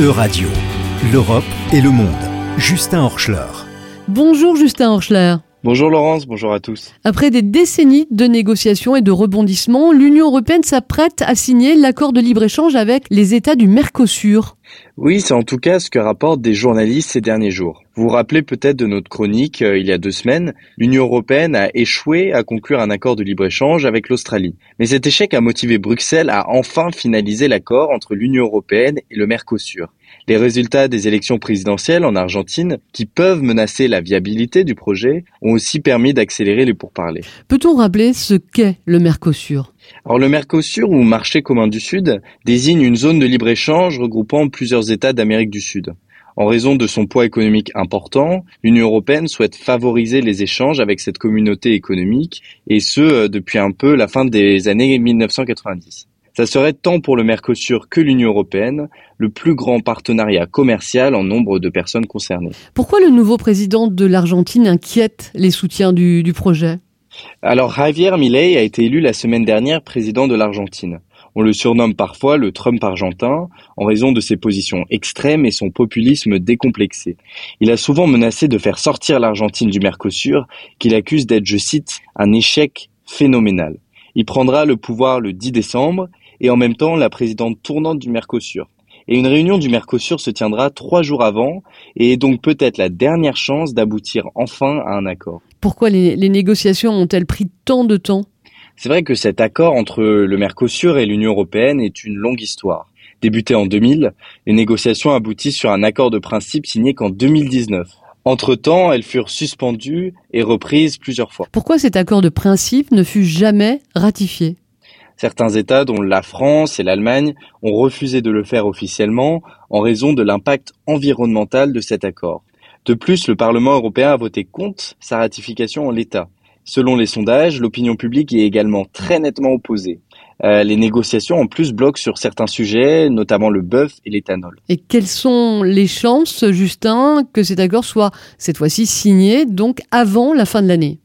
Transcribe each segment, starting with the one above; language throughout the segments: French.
E-Radio, l'Europe et le monde. Justin Horschler. Bonjour Justin Horschler. Bonjour Laurence, bonjour à tous. Après des décennies de négociations et de rebondissements, l'Union européenne s'apprête à signer l'accord de libre-échange avec les États du Mercosur. Oui, c'est en tout cas ce que rapportent des journalistes ces derniers jours. Vous vous rappelez peut-être de notre chronique euh, il y a deux semaines, l'Union européenne a échoué à conclure un accord de libre-échange avec l'Australie. Mais cet échec a motivé Bruxelles à enfin finaliser l'accord entre l'Union européenne et le Mercosur. Les résultats des élections présidentielles en Argentine, qui peuvent menacer la viabilité du projet, ont aussi permis d'accélérer les pourparlers. Peut-on rappeler ce qu'est le Mercosur? Alors le Mercosur ou marché commun du Sud désigne une zone de libre-échange regroupant plusieurs États d'Amérique du Sud. En raison de son poids économique important, l'Union européenne souhaite favoriser les échanges avec cette communauté économique, et ce euh, depuis un peu la fin des années 1990. Ça serait tant pour le Mercosur que l'Union européenne le plus grand partenariat commercial en nombre de personnes concernées. Pourquoi le nouveau président de l'Argentine inquiète les soutiens du, du projet? Alors Javier Milei a été élu la semaine dernière président de l'Argentine. On le surnomme parfois le Trump argentin en raison de ses positions extrêmes et son populisme décomplexé. Il a souvent menacé de faire sortir l'Argentine du Mercosur, qu'il accuse d'être, je cite, un échec phénoménal. Il prendra le pouvoir le 10 décembre et en même temps la présidente tournante du Mercosur. Et une réunion du Mercosur se tiendra trois jours avant et est donc peut-être la dernière chance d'aboutir enfin à un accord. Pourquoi les, négociations ont-elles pris tant de temps? C'est vrai que cet accord entre le Mercosur et l'Union européenne est une longue histoire. Débuté en 2000, les négociations aboutissent sur un accord de principe signé qu'en 2019. Entre-temps, elles furent suspendues et reprises plusieurs fois. Pourquoi cet accord de principe ne fut jamais ratifié? Certains États, dont la France et l'Allemagne, ont refusé de le faire officiellement en raison de l'impact environnemental de cet accord. De plus, le Parlement européen a voté contre sa ratification en l'état. Selon les sondages, l'opinion publique est également très nettement opposée. Euh, les négociations en plus bloquent sur certains sujets, notamment le bœuf et l'éthanol. Et quelles sont les chances, Justin, que cet accord soit cette fois-ci signé, donc avant la fin de l'année?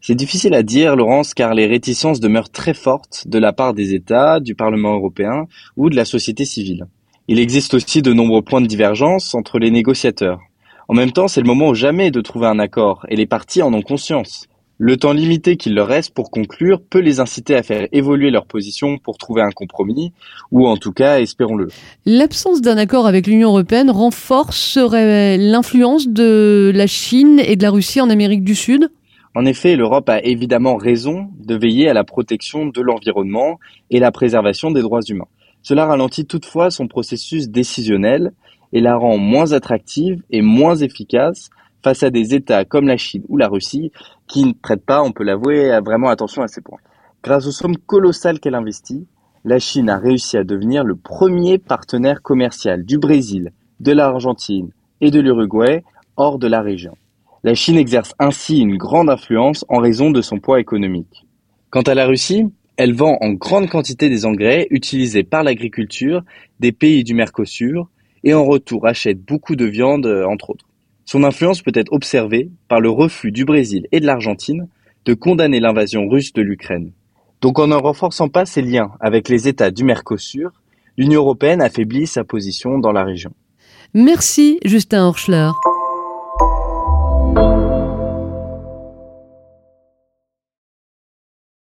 C'est difficile à dire, Laurence, car les réticences demeurent très fortes de la part des États, du Parlement européen ou de la société civile. Il existe aussi de nombreux points de divergence entre les négociateurs. En même temps, c'est le moment ou jamais de trouver un accord, et les parties en ont conscience. Le temps limité qu'il leur reste pour conclure peut les inciter à faire évoluer leur position pour trouver un compromis, ou en tout cas, espérons-le. L'absence d'un accord avec l'Union européenne renforcerait l'influence de la Chine et de la Russie en Amérique du Sud? En effet, l'Europe a évidemment raison de veiller à la protection de l'environnement et la préservation des droits humains. Cela ralentit toutefois son processus décisionnel et la rend moins attractive et moins efficace face à des États comme la Chine ou la Russie qui ne prêtent pas, on peut l'avouer, vraiment attention à ces points. Grâce aux sommes colossales qu'elle investit, la Chine a réussi à devenir le premier partenaire commercial du Brésil, de l'Argentine et de l'Uruguay hors de la région. La Chine exerce ainsi une grande influence en raison de son poids économique. Quant à la Russie, elle vend en grande quantité des engrais utilisés par l'agriculture des pays du Mercosur et en retour achète beaucoup de viande, euh, entre autres. Son influence peut être observée par le refus du Brésil et de l'Argentine de condamner l'invasion russe de l'Ukraine. Donc en ne renforçant pas ses liens avec les États du Mercosur, l'Union européenne affaiblit sa position dans la région. Merci Justin Horschler.